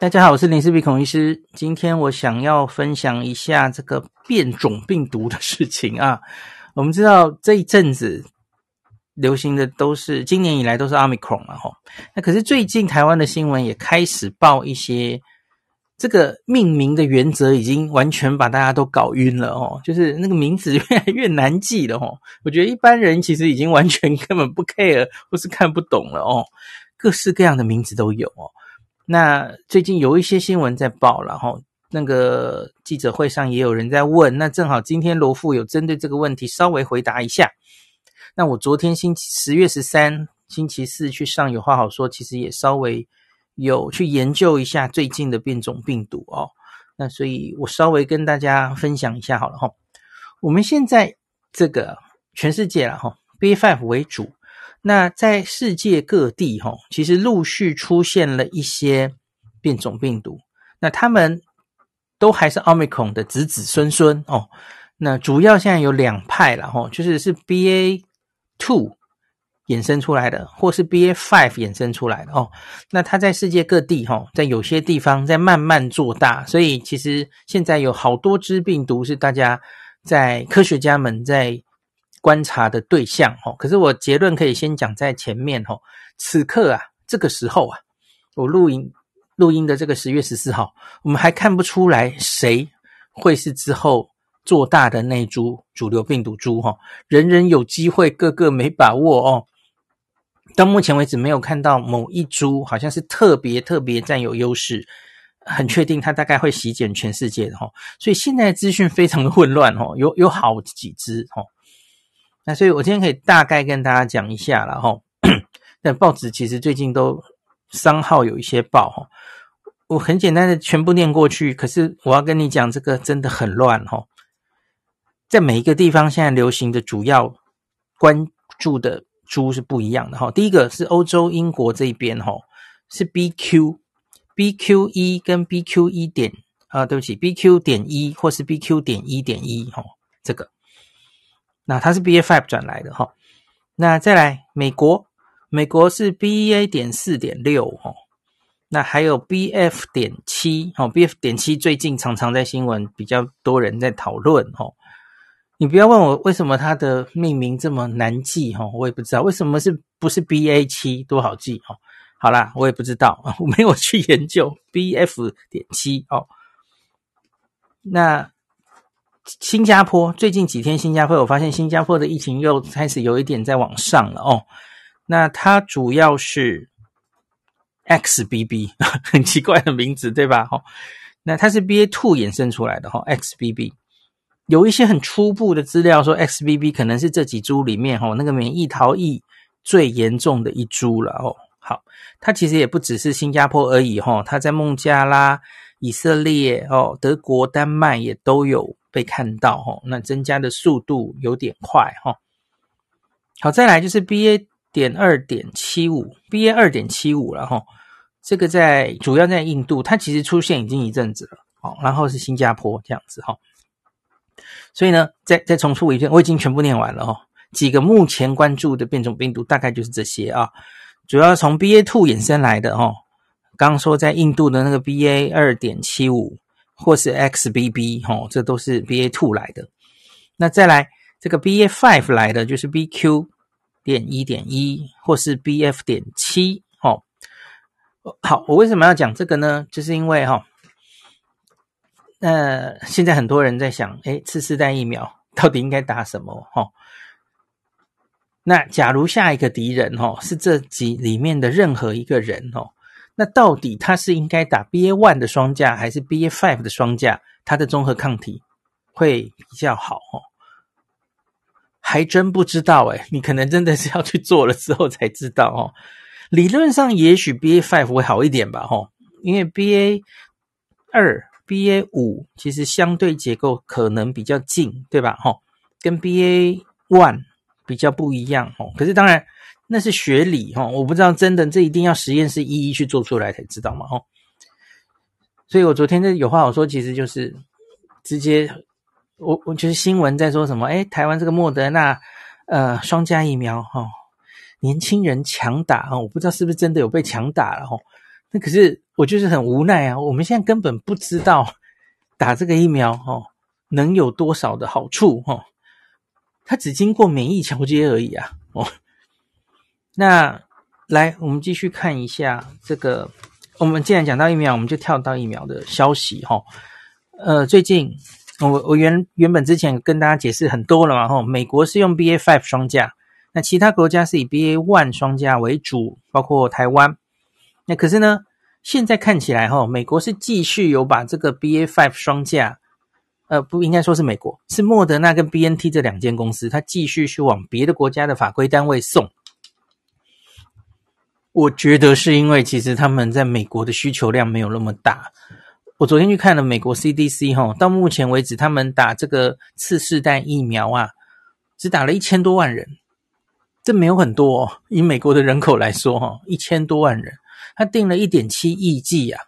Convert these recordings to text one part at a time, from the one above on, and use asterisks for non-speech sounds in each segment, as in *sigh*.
大家好，我是林氏璧孔医师。今天我想要分享一下这个变种病毒的事情啊。*laughs* 我们知道这一阵子流行的都是今年以来都是 Omicron 嘛，吼。那可是最近台湾的新闻也开始报一些这个命名的原则已经完全把大家都搞晕了哦，就是那个名字越来越难记了哦。我觉得一般人其实已经完全根本不 care 或是看不懂了哦，各式各样的名字都有哦。那最近有一些新闻在报，然后那个记者会上也有人在问，那正好今天罗富有针对这个问题稍微回答一下。那我昨天星期十月十三星期四去上有话好说，其实也稍微有去研究一下最近的变种病毒哦。那所以我稍微跟大家分享一下好了哈。我们现在这个全世界了哈，BA.5 为主。那在世界各地，哈，其实陆续出现了一些变种病毒。那他们都还是奥密克戎的子子孙孙哦。那主要现在有两派了，哈，就是是 BA two 衍生出来的，或是 BA five 衍生出来的哦。那它在世界各地，哈，在有些地方在慢慢做大。所以其实现在有好多只病毒是大家在科学家们在。观察的对象，哦，可是我结论可以先讲在前面，哦，此刻啊，这个时候啊，我录音录音的这个十月十四号，我们还看不出来谁会是之后做大的那株主流病毒株，哈，人人有机会，个个没把握哦。到目前为止，没有看到某一株好像是特别特别占有优势，很确定它大概会席卷全世界的，哈。所以现在资讯非常的混乱，哦，有有好几只，哈。那所以，我今天可以大概跟大家讲一下了哈。那报纸其实最近都商号有一些报哈，我很简单的全部念过去。可是我要跟你讲，这个真的很乱哈。在每一个地方，现在流行的主要关注的猪是不一样的哈。第一个是欧洲英国这边哈，是 BQ BQ 一跟 BQ 一点啊，对不起，BQ 点一或是 BQ 点一点一哈，这个。那它是 BA.5 转来的哈，那再来美国，美国是 BA. 点四点六哈，那还有 BF. 点七哦，BF. 点七最近常常在新闻比较多人在讨论哈，你不要问我为什么它的命名这么难记哈，我也不知道为什么是不是 BA. 七多好记哈，好啦，我也不知道，*laughs* 我没有去研究 BF. 点七哦，那。新加坡最近几天，新加坡我发现新加坡的疫情又开始有一点在往上了哦。那它主要是 XBB，*laughs* 很奇怪的名字对吧？哈，那它是 BA two 衍生出来的哈，XBB 有一些很初步的资料说 XBB 可能是这几株里面哈那个免疫逃逸最严重的一株了哦。好，它其实也不只是新加坡而已哈，它在孟加拉、以色列哦、德国、丹麦也都有。被看到哈，那增加的速度有点快哈。好，再来就是 BA. 点二点七五，BA. 二点七五了哈。这个在主要在印度，它其实出现已经一阵子了哦。然后是新加坡这样子哈。所以呢，再再重复一遍，我已经全部念完了哈。几个目前关注的变种病毒大概就是这些啊，主要从 BA two 衍生来的哈。刚说在印度的那个 BA. 二点七五。或是 XBB 齁，这都是 BA two 来的。那再来这个 BA five 来的就是 BQ 点一点一，或是 BF 点七齁。好，我为什么要讲这个呢？就是因为齁，那现在很多人在想，诶，次世代疫苗到底应该打什么？齁。那假如下一个敌人齁是这几里面的任何一个人哦。那到底它是应该打 BA one 的双价还是 BA five 的双价？它的综合抗体会比较好哦？还真不知道诶，你可能真的是要去做了之后才知道哦。理论上也许 BA five 会好一点吧，吼，因为 BA 二、BA 五其实相对结构可能比较近，对吧？吼，跟 BA one 比较不一样，哦。可是当然。那是学理哈，我不知道真的，这一定要实验室一一去做出来才知道嘛哦。所以我昨天就有话好说，其实就是直接，我我就是新闻在说什么，哎，台湾这个莫德纳呃双加疫苗哈，年轻人强打哈，我不知道是不是真的有被强打了哈。那可是我就是很无奈啊，我们现在根本不知道打这个疫苗哦能有多少的好处哦，它只经过免疫桥接而已啊哦。那来，我们继续看一下这个。我们既然讲到疫苗，我们就跳到疫苗的消息哈。呃，最近我我原原本之前跟大家解释很多了嘛哈。美国是用 BA five 双价，那其他国家是以 BA one 双价为主，包括台湾。那可是呢，现在看起来哈，美国是继续有把这个 BA five 双价，呃，不应该说是美国，是莫德纳跟 BNT 这两间公司，它继续去往别的国家的法规单位送。我觉得是因为其实他们在美国的需求量没有那么大。我昨天去看了美国 CDC 哈，到目前为止他们打这个次世代疫苗啊，只打了一千多万人，这没有很多哦。以美国的人口来说哈，一千多万人，他订了一点七亿剂啊，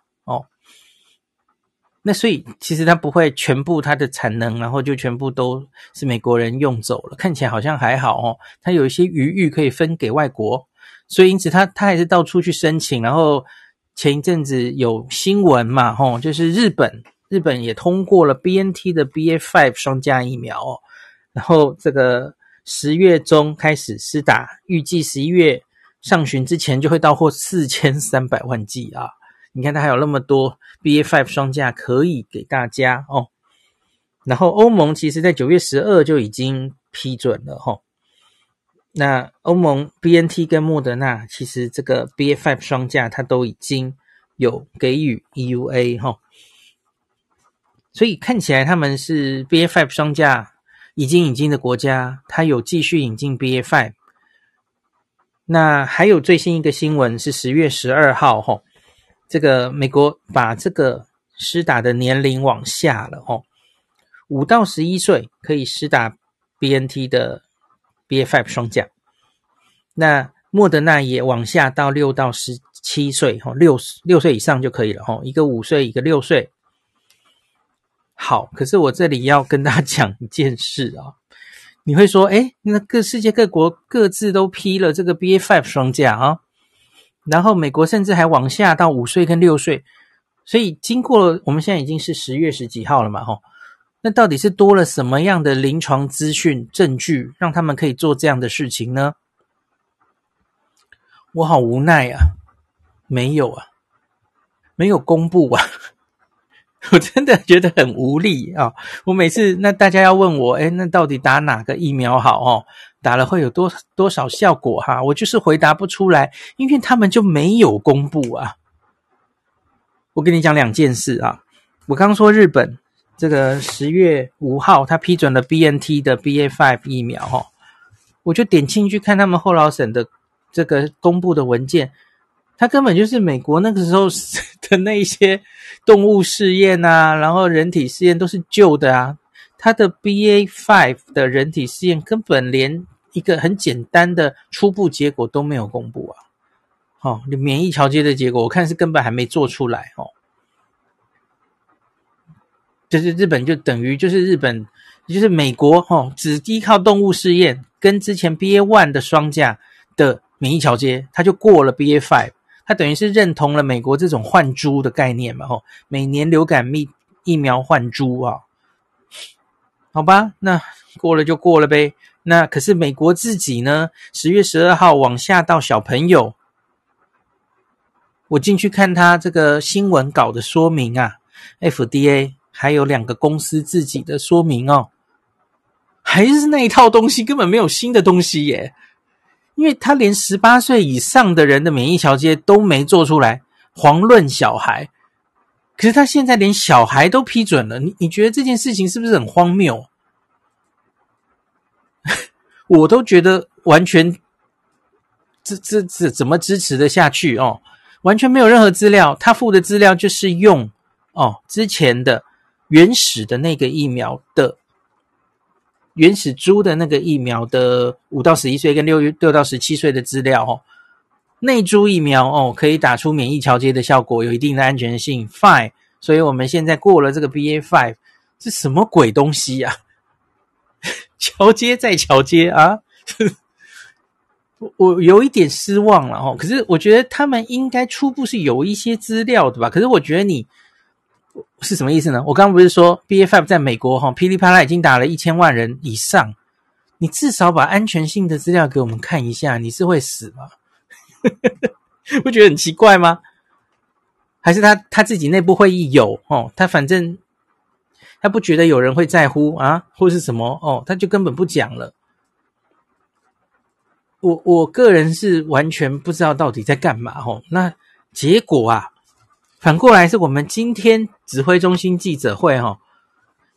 那所以其实它不会全部它的产能，然后就全部都是美国人用走了，看起来好像还好哦，它有一些余裕可以分给外国。所以，因此他他还是到处去申请。然后前一阵子有新闻嘛，吼，就是日本日本也通过了 BNT 的 BA.5 双价疫苗哦。然后这个十月中开始施打，预计十一月上旬之前就会到货四千三百万剂啊！你看，它还有那么多 BA.5 双价可以给大家哦。然后欧盟其实在九月十二就已经批准了，吼。那欧盟 BNT 跟莫德纳其实这个 BA.5 双价它都已经有给予 EUA 哈，所以看起来他们是 BA.5 双价已经引进的国家，它有继续引进 BA.5。那还有最新一个新闻是十月十二号哈，这个美国把这个施打的年龄往下了哦，五到十一岁可以施打 BNT 的。BA.5 双价，那莫德纳也往下到六到十七岁，哈，六六岁以上就可以了，哈，一个五岁，一个六岁。好，可是我这里要跟大家讲一件事啊，你会说，诶，那各世界各国各自都批了这个 BA.5 双价啊，然后美国甚至还往下到五岁跟六岁，所以经过，我们现在已经是十月十几号了嘛，哈。那到底是多了什么样的临床资讯证据，让他们可以做这样的事情呢？我好无奈啊，没有啊，没有公布啊，*laughs* 我真的觉得很无力啊！我每次那大家要问我，诶，那到底打哪个疫苗好哦？打了会有多多少效果哈？我就是回答不出来，因为他们就没有公布啊。我跟你讲两件事啊，我刚说日本。这个十月五号，他批准了 BNT 的 BA.5 疫苗，哈，我就点进去看他们后劳省的这个公布的文件，他根本就是美国那个时候的那一些动物试验啊，*laughs* 然后人体试验都是旧的啊，他的 B A five 的人体试验根本连一个很简单的初步结果都没有公布啊，哦，免疫桥接的结果，我看是根本还没做出来，哦。就是日本就等于就是日本，就是美国吼，只依靠动物试验跟之前 BA one 的双价的免疫桥接，它就过了 BA five，他等于是认同了美国这种换猪的概念嘛吼，每年流感疫疫苗换猪啊，好吧，那过了就过了呗。那可是美国自己呢，十月十二号往下到小朋友，我进去看他这个新闻稿的说明啊，FDA。还有两个公司自己的说明哦，还是那一套东西，根本没有新的东西耶。因为他连十八岁以上的人的免疫桥接都没做出来，遑论小孩。可是他现在连小孩都批准了，你你觉得这件事情是不是很荒谬？*laughs* 我都觉得完全，这这这怎么支持的下去哦？完全没有任何资料，他附的资料就是用哦之前的。原始的那个疫苗的原始株的那个疫苗的五到十一岁跟六六到十七岁的资料哦，内株疫苗哦可以打出免疫桥接的效果，有一定的安全性 five，。所以我们现在过了这个 BA five，是什么鬼东西呀？*laughs* 桥接再桥接啊！我 *laughs* 我有一点失望了哦。可是我觉得他们应该初步是有一些资料的吧？可是我觉得你是什么意思呢？我刚刚不是说 BA.5 在美国哈噼里啪啦已经打了一千万人以上，你至少把安全性的资料给我们看一下，你是会死吗？*laughs* 不觉得很奇怪吗？还是他他自己内部会议有哦？他反正他不觉得有人会在乎啊，或是什么哦？他就根本不讲了。我我个人是完全不知道到底在干嘛哦。那结果啊，反过来是我们今天指挥中心记者会哈，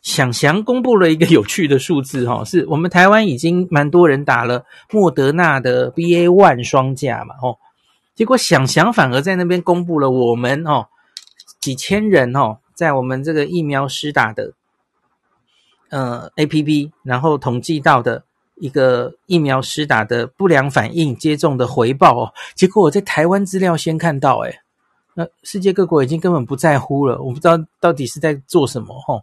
想翔公布了一个有趣的数字哈，是我们台湾已经蛮多人打了莫德纳的 BA one 双价嘛哦，结果想翔反而在那边公布了我们哦几千人哦，在我们这个疫苗施打的呃 APP，然后统计到的。一个疫苗施打的不良反应接种的回报哦，结果我在台湾资料先看到，诶，那世界各国已经根本不在乎了，我不知道到底是在做什么吼。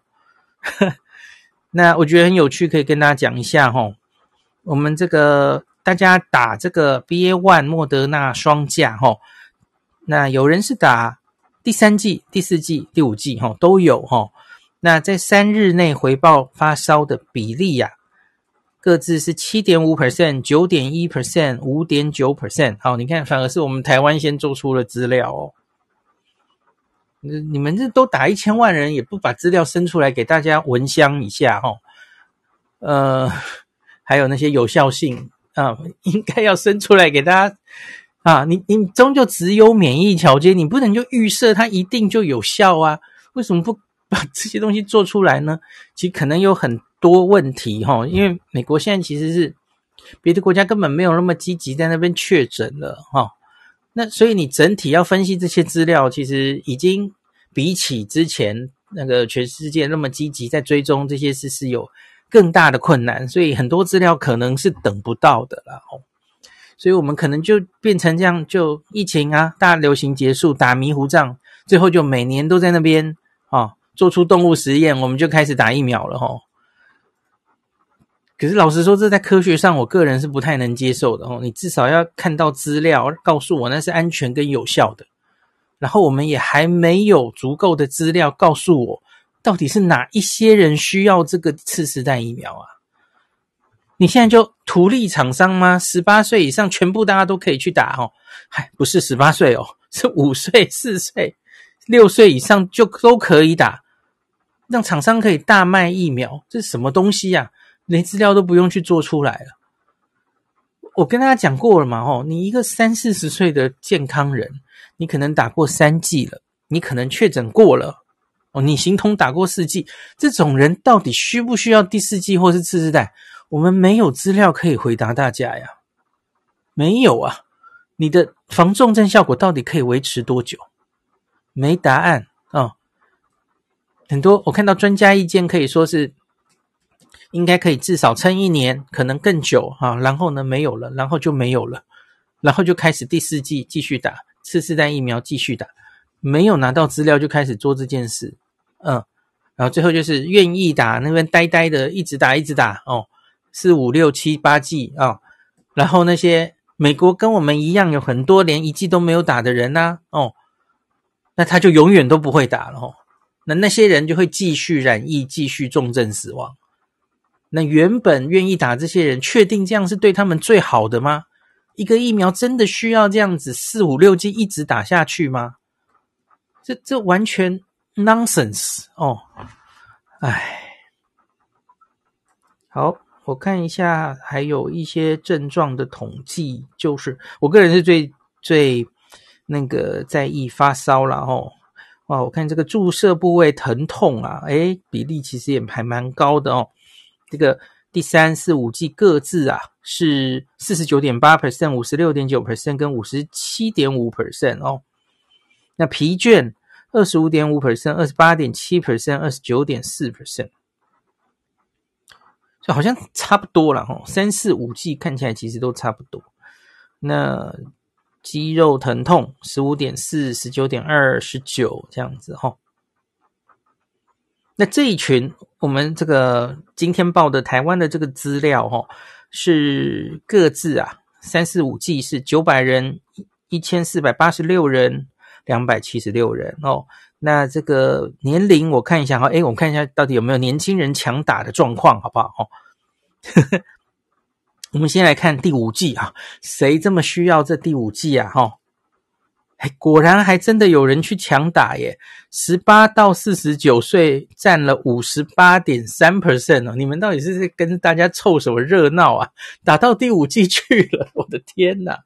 *laughs* 那我觉得很有趣，可以跟大家讲一下吼。我们这个大家打这个 BA.1 莫德纳双价吼，那有人是打第三季、第四季、第五季吼都有吼。那在三日内回报发烧的比例呀、啊。各自是七点五 percent、九点一 percent、五点九 percent。好，你看，反而是我们台湾先做出了资料哦。你你们这都打一千万人，也不把资料生出来给大家闻香一下哈、哦？呃，还有那些有效性啊，应该要生出来给大家啊。你你终究只有免疫条件，你不能就预设它一定就有效啊？为什么不 *laughs* 把这些东西做出来呢？其实可能有很。多问题哈，因为美国现在其实是别的国家根本没有那么积极在那边确诊了哈，那所以你整体要分析这些资料，其实已经比起之前那个全世界那么积极在追踪这些事是有更大的困难，所以很多资料可能是等不到的了哦，所以我们可能就变成这样，就疫情啊大流行结束打迷糊仗，最后就每年都在那边啊做出动物实验，我们就开始打疫苗了哈。可是老实说，这在科学上，我个人是不太能接受的哦。你至少要看到资料，告诉我那是安全跟有效的。然后我们也还没有足够的资料告诉我，到底是哪一些人需要这个次世代疫苗啊？你现在就图利厂商吗？十八岁以上全部大家都可以去打哦？嗨，不是十八岁哦，*laughs* 是五岁、四岁、六岁以上就都可以打，让厂商可以大卖疫苗，这是什么东西呀？连资料都不用去做出来了。我跟大家讲过了嘛，哦，你一个三四十岁的健康人，你可能打过三剂了，你可能确诊过了，哦，你形同打过四剂，这种人到底需不需要第四剂或是次世代？我们没有资料可以回答大家呀，没有啊。你的防重症效果到底可以维持多久？没答案啊，哦。很多我看到专家意见可以说是。应该可以至少撑一年，可能更久啊。然后呢，没有了，然后就没有了，然后就开始第四季继续打次世代疫苗，继续打。没有拿到资料就开始做这件事，嗯，然后最后就是愿意打那边呆呆的一直打一直打哦，四五六七八季啊。然后那些美国跟我们一样有很多连一季都没有打的人呐，哦，那他就永远都不会打了哦。那那些人就会继续染疫，继续重症死亡。那原本愿意打这些人，确定这样是对他们最好的吗？一个疫苗真的需要这样子四五六剂一直打下去吗？这这完全 nonsense 哦！哎，好，我看一下还有一些症状的统计，就是我个人是最最那个在意发烧了哦。哇，我看这个注射部位疼痛啊，哎，比例其实也还蛮高的哦。这个第三、四、五季各自啊是四十九点八 percent、五十六点九 percent 跟五十七点五 percent 哦。那疲倦二十五点五 percent、二十八点七 percent、二十九点四 percent，就好像差不多了哈。三四五季看起来其实都差不多。那肌肉疼痛十五点四、十九点二、十九这样子哈。那这一群，我们这个今天报的台湾的这个资料，哈，是各自啊，三四五季是九百人，一千四百八十六人，两百七十六人哦。那这个年龄我看一下哈，诶，我看一下到底有没有年轻人抢打的状况，好不好？哦，*laughs* 我们先来看第五季啊，谁这么需要这第五季啊？哈。哎，果然还真的有人去抢打耶！十八到四十九岁占了五十八点三 percent 哦，你们到底是跟大家凑什么热闹啊？打到第五季去了，*laughs* 我的天哪！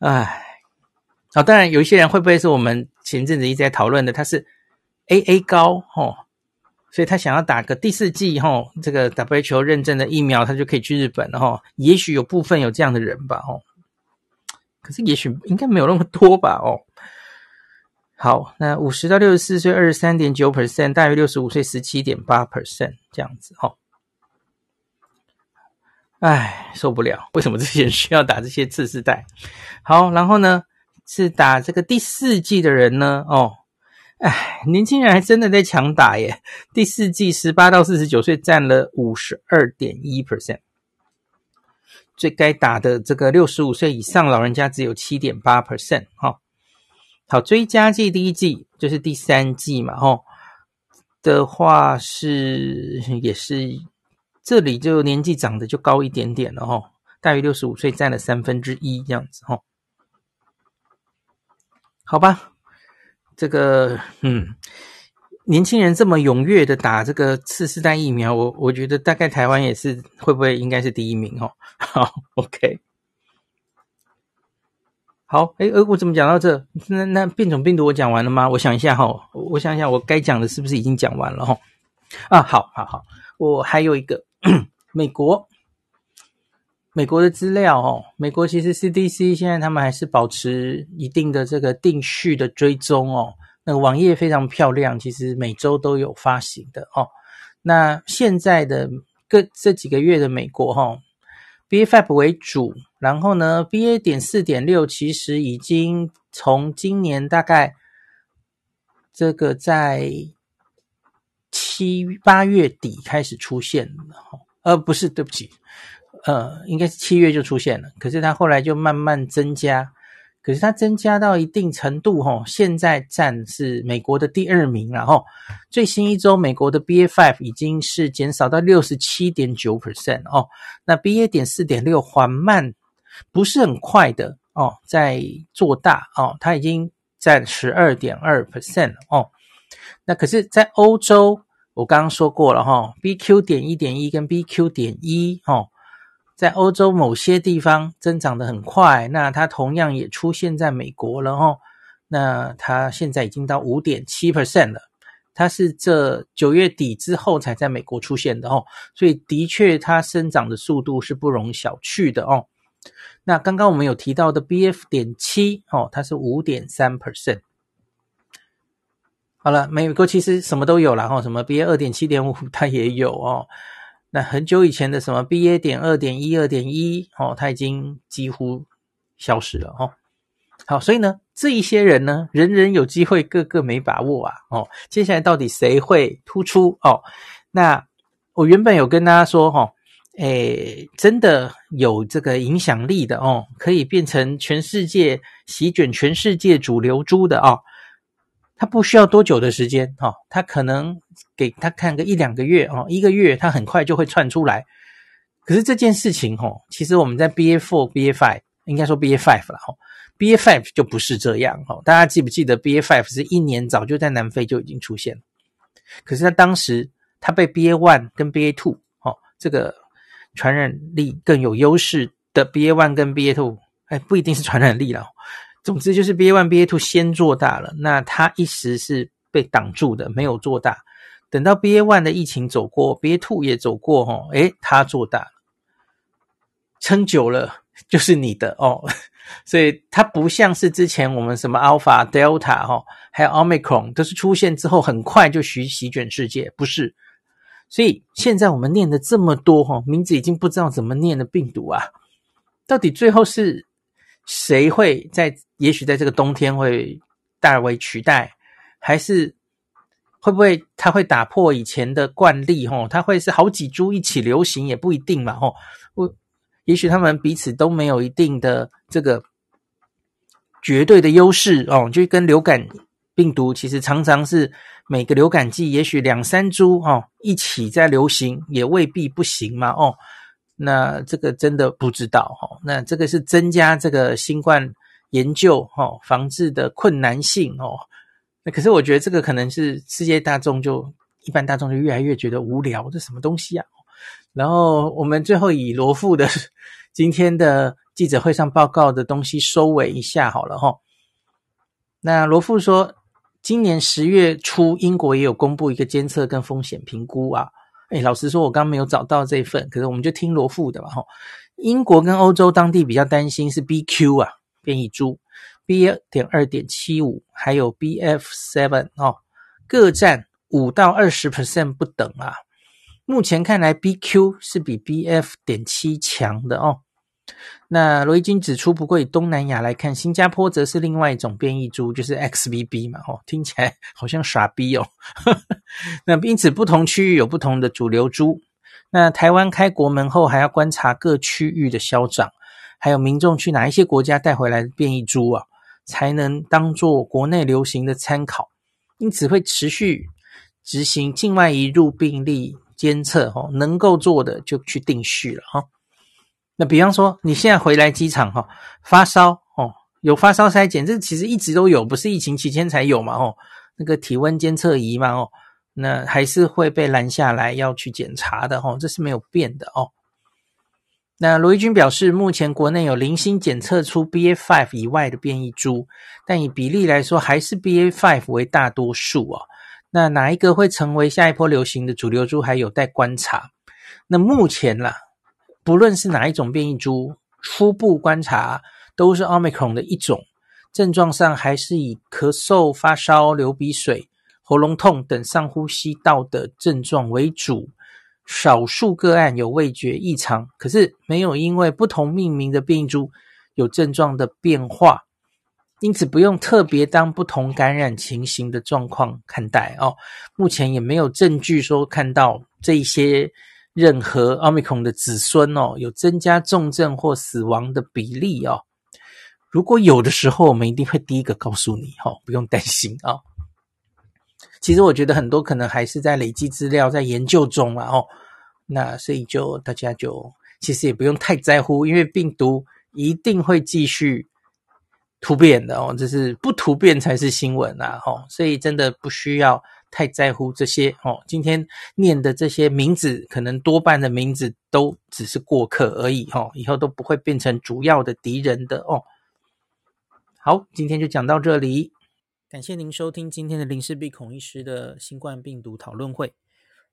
哎，好，当然有一些人会不会是我们前阵子一直在讨论的？他是 AA 高哦，所以他想要打个第四季哦，这个 WHO 认证的疫苗，他就可以去日本了哈。也许有部分有这样的人吧，哦。可是，也许应该没有那么多吧？哦，好，那五十到六十四岁，二十三点九 percent，大于六十五岁，十七点八 percent，这样子哦。哎，受不了！为什么这些人需要打这些次世代？*laughs* 好，然后呢，是打这个第四季的人呢？哦，哎，年轻人还真的在抢打耶！第四季十八到四十九岁占了五十二点一 percent。最该打的这个六十五岁以上老人家只有七点八 percent 哈，好，追加剂第一剂就是第三剂嘛，吼的话是也是这里就年纪长得就高一点点了哈，大于六十五岁占了三分之一这样子哈，好吧，这个嗯。年轻人这么踊跃的打这个次世代疫苗，我我觉得大概台湾也是会不会应该是第一名哦？好，OK，好，诶，呃，我怎么讲到这？那那变种病毒我讲完了吗？我想一下哈，我想一下我该讲的是不是已经讲完了哈？啊，好好好，我还有一个 *coughs* 美国，美国的资料哦，美国其实 CDC 现在他们还是保持一定的这个定序的追踪哦。那个网页非常漂亮，其实每周都有发行的哦。那现在的各这几个月的美国哈、哦，BA.5 为主，然后呢，BA. 点四点六其实已经从今年大概这个在七八月底开始出现了哈，呃，不是，对不起，呃，应该是七月就出现了，可是它后来就慢慢增加。可是它增加到一定程度，吼，现在占是美国的第二名，然后最新一周美国的 BA.5 已经是减少到六十七点九 percent 哦，那 BA. 点四点六缓慢，不是很快的哦，在做大哦，它已经占十二点二 percent 哦，那可是，在欧洲，我刚刚说过了哈，BQ. 点一点一跟 BQ. 点一哦。在欧洲某些地方增长得很快，那它同样也出现在美国了哦。那它现在已经到五点七 percent 了，它是这九月底之后才在美国出现的哦，所以的确它生长的速度是不容小觑的哦。那刚刚我们有提到的 BF 点七哦，它是五点三 percent。好了，美国其实什么都有了哈，什么 BA 二点七点五 *laughs* 它也有哦。那很久以前的什么 BA 点二点一二点一哦，它已经几乎消失了哦。好，所以呢，这一些人呢，人人有机会，个个没把握啊哦。接下来到底谁会突出哦？那我原本有跟大家说哈，诶，真的有这个影响力的哦，可以变成全世界席卷全世界主流猪的哦。他不需要多久的时间哈，他可能给他看个一两个月哦，一个月他很快就会窜出来。可是这件事情哈，其实我们在 BA four、BA five 应该说 BA five 了哈，BA five 就不是这样哈。大家记不记得 BA five 是一年早就在南非就已经出现了？可是他当时他被 BA one 跟 BA two 哦，这个传染力更有优势的 BA one 跟 BA two，哎，不一定是传染力了。总之就是 BA one、BA two 先做大了，那它一时是被挡住的，没有做大。等到 BA one 的疫情走过，BA two 也走过，吼，诶，它做大，撑久了 *laughs* 就是你的哦。*laughs* 所以它不像是之前我们什么 Alpha、Delta 哈，还有 Omicron 都是出现之后很快就席席卷世界，不是。所以现在我们念的这么多哈，名字已经不知道怎么念的病毒啊，到底最后是？谁会在？也许在这个冬天会大为取代，还是会不会它会打破以前的惯例？吼，它会是好几株一起流行也不一定嘛？吼，我也许他们彼此都没有一定的这个绝对的优势哦，就跟流感病毒其实常常是每个流感季，也许两三株哦一起在流行，也未必不行嘛哦。那这个真的不知道哈，那这个是增加这个新冠研究哈防治的困难性哦。那可是我觉得这个可能是世界大众就一般大众就越来越觉得无聊，这什么东西啊？然后我们最后以罗富的今天的记者会上报告的东西收尾一下好了哈。那罗富说，今年十月初英国也有公布一个监测跟风险评估啊。哎，老实说，我刚没有找到这份，可是我们就听罗富的吧。哈，英国跟欧洲当地比较担心是 BQ 啊，变异株 B 点二点七五，还有 BF seven 哦，各占五到二十 percent 不等啊。目前看来，BQ 是比 BF 点七强的哦。那罗伊军指出，不过以东南亚来看，新加坡则是另外一种变异株，就是 XBB 嘛，哦，听起来好像傻逼哦。*laughs* 那因此，不同区域有不同的主流株。那台湾开国门后，还要观察各区域的消长，还有民众去哪一些国家带回来的变异株啊，才能当做国内流行的参考。因此，会持续执行境外移入病例监测，哦，能够做的就去定序了，哈。那比方说，你现在回来机场哈，发烧哦，有发烧筛检，这其实一直都有，不是疫情期间才有嘛哦，那个体温监测仪嘛哦，那还是会被拦下来要去检查的哦，这是没有变的哦。那罗一军表示，目前国内有零星检测出 BA.5 以外的变异株，但以比例来说，还是 BA.5 为大多数哦。那哪一个会成为下一波流行的主流株，还有待观察。那目前啦。不论是哪一种变异株，初步观察都是 Omicron 的一种，症状上还是以咳嗽、发烧、流鼻水、喉咙痛等上呼吸道的症状为主，少数个案有味觉异常，可是没有因为不同命名的变异株有症状的变化，因此不用特别当不同感染情形的状况看待哦。目前也没有证据说看到这些。任何奥密克戎的子孙哦，有增加重症或死亡的比例哦。如果有的时候，我们一定会第一个告诉你哦，不用担心啊。其实我觉得很多可能还是在累积资料，在研究中了哦。那所以就大家就其实也不用太在乎，因为病毒一定会继续突变的哦，这是不突变才是新闻啊。哦，所以真的不需要。太在乎这些哦，今天念的这些名字，可能多半的名字都只是过客而已哦，以后都不会变成主要的敌人的哦。好，今天就讲到这里，感谢您收听今天的林氏璧孔医师的新冠病毒讨论会。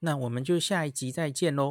那我们就下一集再见喽。